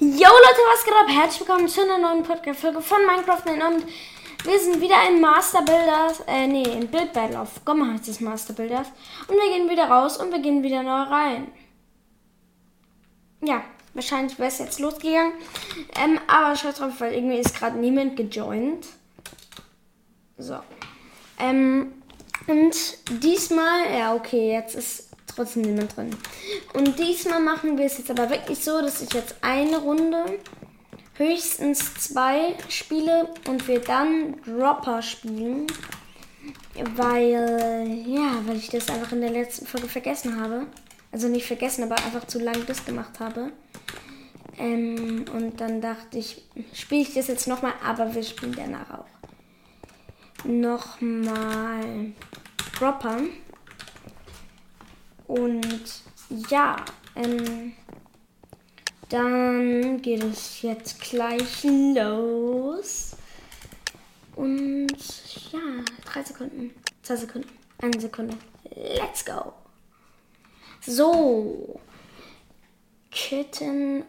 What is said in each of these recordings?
Yo Leute, was geht ab? Herzlich willkommen zu einer neuen Podcast-Folge von Minecraft und wir sind wieder in Master Builders, äh, nee, in Build Battle auf Gomma heißt es Master Builders und wir gehen wieder raus und wir gehen wieder neu rein. Ja, wahrscheinlich wäre es jetzt losgegangen, ähm, aber scheiß drauf, weil irgendwie ist gerade niemand gejoint. So, ähm, und diesmal, ja okay, jetzt ist trotzdem niemand drin. Und diesmal machen wir es jetzt aber wirklich so, dass ich jetzt eine Runde, höchstens zwei spiele und wir dann Dropper spielen. Weil, ja, weil ich das einfach in der letzten Folge vergessen habe. Also nicht vergessen, aber einfach zu lang das gemacht habe. Ähm, und dann dachte ich, spiele ich das jetzt nochmal, aber wir spielen danach auch. Nochmal Dropper. Und ja, ähm, dann geht es jetzt gleich los. Und ja, drei Sekunden, zwei Sekunden, eine Sekunde. Let's go. So. Kitten.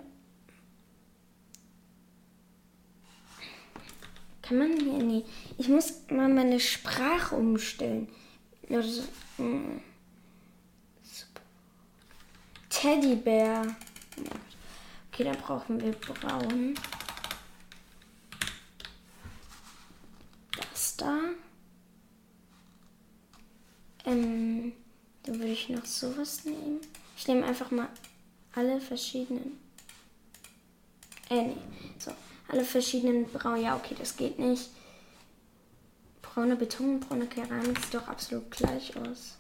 Kann man hier? Nee. Ich muss mal meine Sprache umstellen. Also, Teddybär. Okay, dann brauchen wir braun. Das da. Ähm, dann würde ich noch sowas nehmen. Ich nehme einfach mal alle verschiedenen. Äh, nee. So, alle verschiedenen braun. Ja, okay, das geht nicht. Braune Beton und braune Keramik sieht doch absolut gleich aus.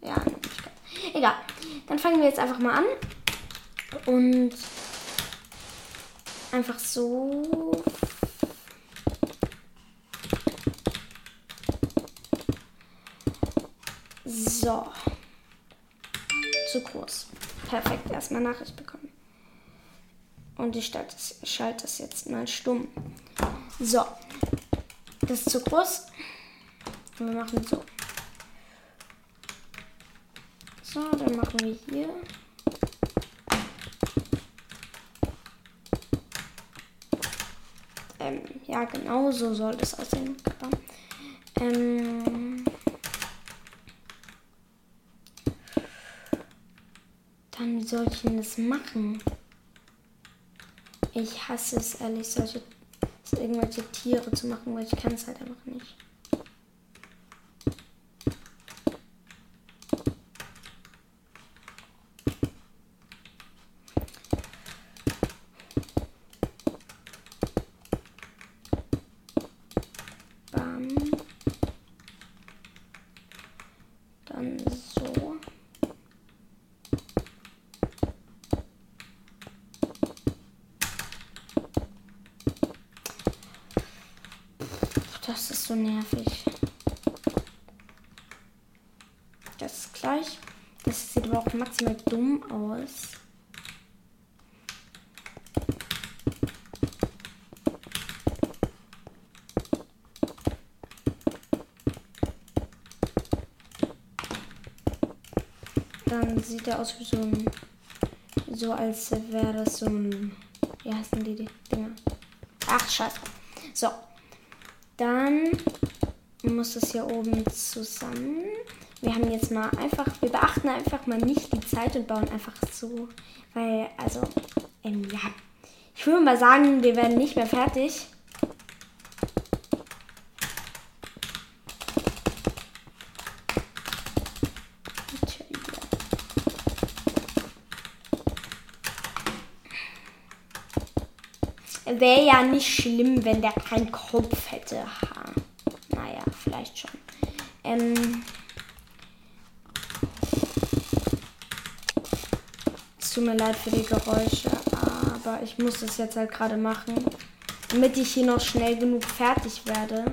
Ja, egal. Dann fangen wir jetzt einfach mal an. Und einfach so. So. Zu groß. Perfekt. Erstmal Nachricht bekommen. Und ich schalte das jetzt mal stumm. So. Das ist zu groß. Und wir machen so. So, dann machen wir hier. Ähm, ja, genau so soll das aussehen. Ähm, dann, wie soll ich denn das machen? Ich hasse es ehrlich, solche irgendwelche Tiere zu machen, weil ich kann es halt einfach nicht. So nervig. Das ist gleich. Das sieht aber auch maximal dumm aus. Dann sieht er aus wie so ein. So als wäre das so ein. Wie heißen die Dinger? Ach, scheiße. So. Dann muss es hier oben zusammen. Wir haben jetzt mal einfach, wir beachten einfach mal nicht die Zeit und bauen einfach so, weil, also, ähm, ja, ich würde mal sagen, wir werden nicht mehr fertig. Wäre ja nicht schlimm, wenn der keinen Kopf hätte. Ha. Naja, vielleicht schon. Ähm. Tut mir leid für die Geräusche, aber ich muss das jetzt halt gerade machen. Damit ich hier noch schnell genug fertig werde.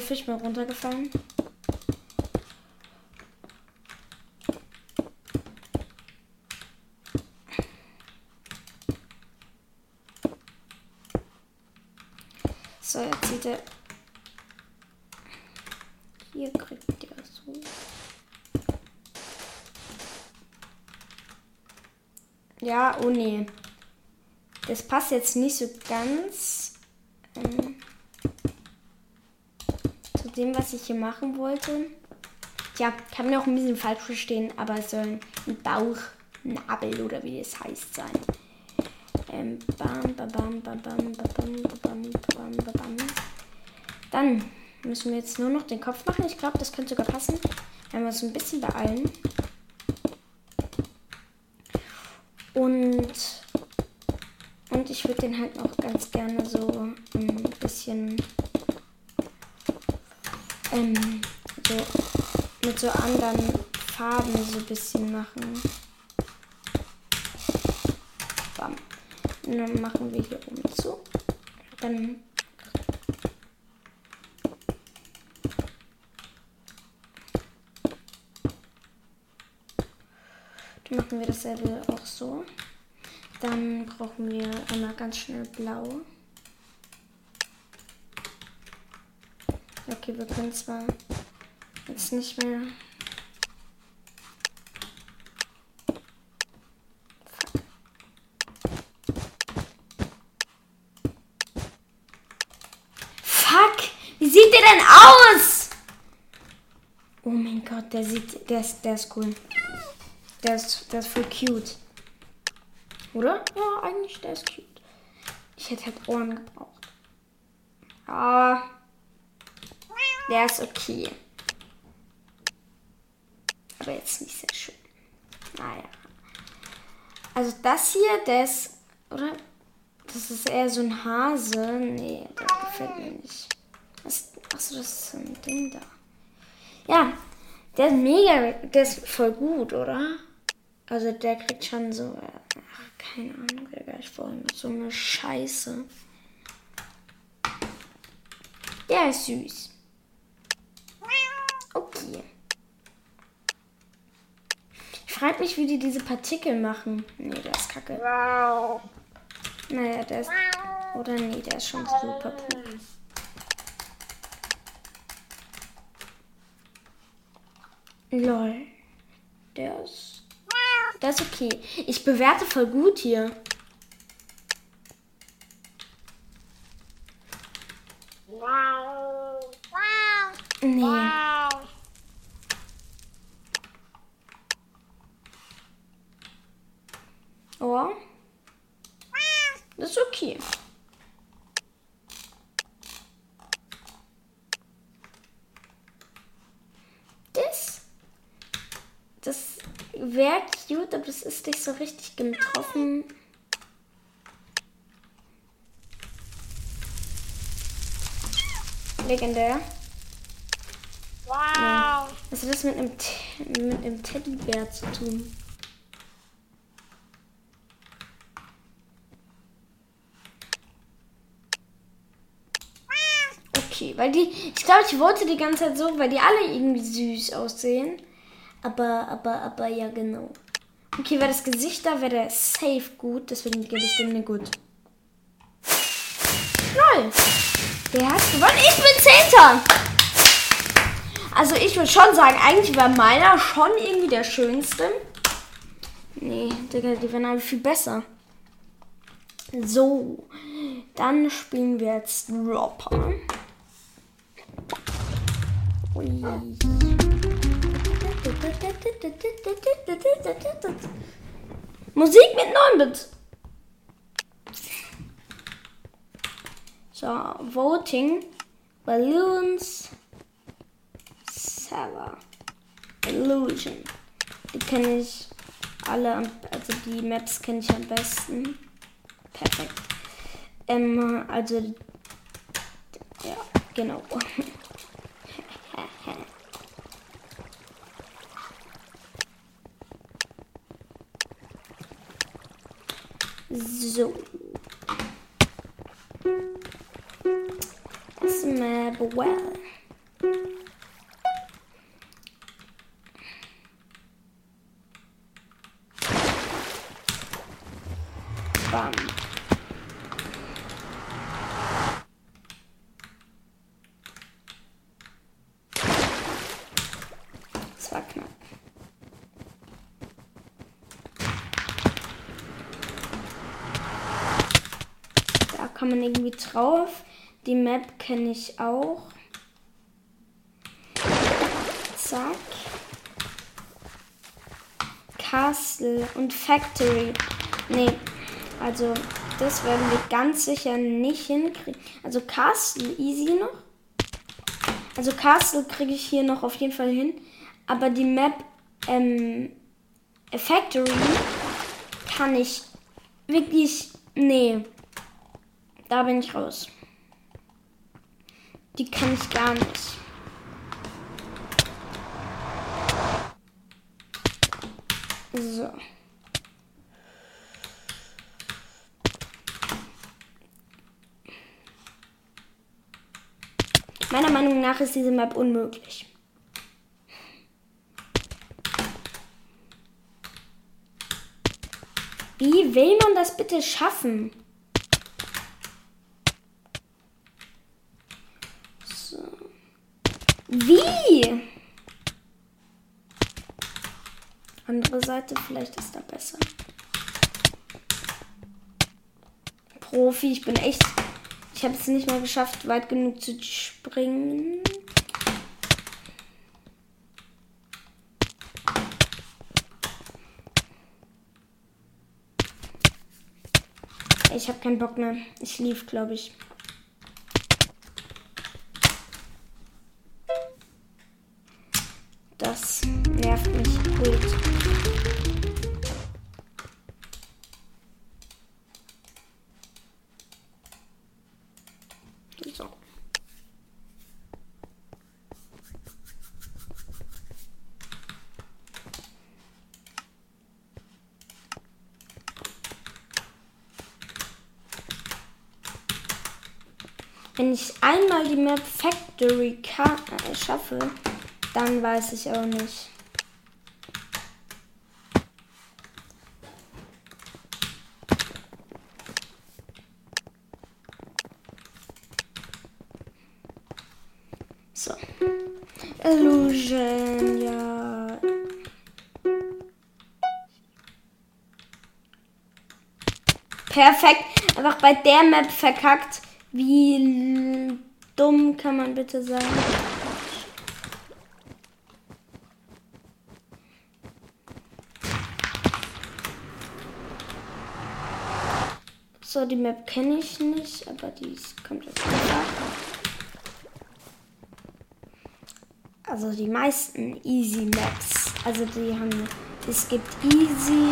Fisch mal runtergefallen. Er. Hier kriegt ihr so. Ja, oh nee. Das passt jetzt nicht so ganz ähm, zu dem, was ich hier machen wollte. Tja, kann mir auch ein bisschen falsch verstehen, aber es soll ein Bauchnabel oder wie es heißt sein. Ähm, bam, bam, bam, bam, bam, bam, bam, bam, bam, bam. Dann müssen wir jetzt nur noch den Kopf machen. Ich glaube, das könnte sogar passen, wenn wir uns ein bisschen beeilen. Und, und ich würde den halt auch ganz gerne so ein bisschen ähm, so mit so anderen Farben so ein bisschen machen. Bam. Und dann machen wir hier oben zu. Dann Dann machen wir dasselbe auch so. Dann brauchen wir einmal ganz schnell blau. Okay, wir können zwar jetzt nicht mehr. Fuck! Wie sieht der denn aus? Oh mein Gott, der sieht, der ist, der ist cool. Der ist, der ist voll cute. Oder? Ja, eigentlich, der ist cute. Ich hätte halt Ohren gebraucht. Ah. Der ist okay. Aber jetzt nicht sehr schön. Naja. Also das hier, der ist, oder? Das ist eher so ein Hase. Nee, der gefällt mir nicht. Was, achso, das ist so ein Ding da. Ja, der ist mega, der ist voll gut, oder? Also der kriegt schon so, ach, keine Ahnung, Digga, ich wollte so eine Scheiße. Der ist süß. Okay. Ich frage mich, wie die diese Partikel machen. Nee, der ist kacke. Naja, der ist. Oder nee, der ist schon super pup. Lol. Der ist. Das ist okay. Ich bewerte voll gut hier. Nee. Oh. Das ist okay. Das. Das wäre cute, aber das ist nicht so richtig getroffen. Legendär. Wow. Nee. Was hat das mit einem, mit einem Teddybär zu tun? Okay, weil die, ich glaube, ich wollte die ganze Zeit so, weil die alle irgendwie süß aussehen. Aber, aber, aber, ja, genau. Okay, wäre das Gesicht da, wäre der safe gut. Deswegen gebe ich dem eine gut. Null. Der hat gewonnen. Ich bin Zehnter. Also ich würde schon sagen, eigentlich wäre meiner schon irgendwie der schönste. Nee, Digga, die wären alle viel besser. So, dann spielen wir jetzt Dropper. Ui. Musik mit 9-Bit. So, Voting, Balloons, Server, Illusion. Die kenne ich alle, also die Maps kenne ich am besten. Perfekt. Ähm, also, ja, genau. So. Das well. Kann man irgendwie drauf. Die Map kenne ich auch. Zack. Castle und Factory. Nee, also das werden wir ganz sicher nicht hinkriegen. Also Castle easy noch. Also Castle kriege ich hier noch auf jeden Fall hin. Aber die Map ähm, Factory kann ich wirklich. Nee. Da bin ich raus. Die kann ich gar nicht. So. Meiner Meinung nach ist diese Map unmöglich. Wie will man das bitte schaffen? So. Wie? Andere Seite, vielleicht ist da besser. Profi, ich bin echt. Ich habe es nicht mal geschafft, weit genug zu springen. Ich habe keinen Bock mehr. Ich lief, glaube ich. Wenn ich einmal die Map Factory äh, schaffe, dann weiß ich auch nicht. So. Illusion, ja. Perfekt. Einfach bei der Map verkackt. Wie dumm kann man bitte sein? So, die Map kenne ich nicht, aber die kommt jetzt einfach. Also die meisten Easy Maps. Also die haben. Es gibt Easy,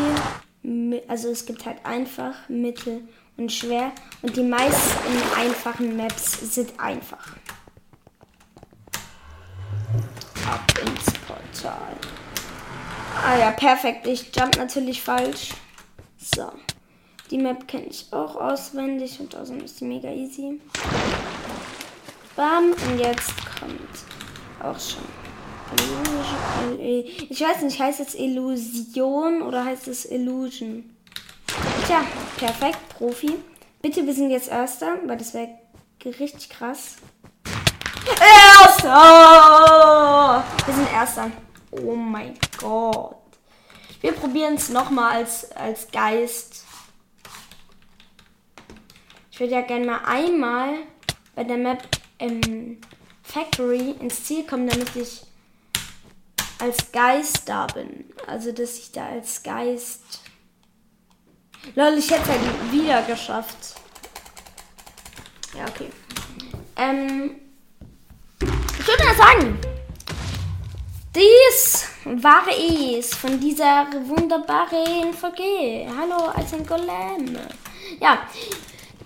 also es gibt halt einfach, Mittel und schwer. Und die meisten einfachen Maps sind einfach. Ab ins Portal. Ah ja, perfekt. Ich jump natürlich falsch. So. Die Map kenne ich auch auswendig und außerdem ist sie mega easy. Bam. Und jetzt kommt auch schon. Ich weiß nicht, heißt es Illusion oder heißt es Illusion? Tja, perfekt, Profi. Bitte, wir sind jetzt Erster, weil das wäre richtig krass. Erster! Wir sind Erster. Oh mein Gott. Wir probieren es nochmal als, als Geist. Ich würde ja gerne mal einmal bei der Map ähm, Factory ins Ziel kommen, damit ich als Geist da bin. Also, dass ich da als Geist. Lol, ich hätte halt wieder geschafft. Ja, okay. Ähm. Ich würde mal sagen, dies war es von dieser wunderbaren Folge. Hallo, als ein Golem. Ja,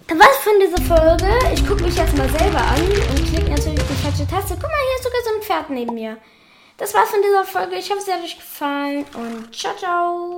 was von dieser Folge? Ich gucke mich jetzt mal selber an und klicke natürlich die falsche Taste. Guck mal, hier ist sogar so ein Pferd neben mir. Das war's von dieser Folge. Ich hoffe, es hat euch gefallen und ciao, ciao.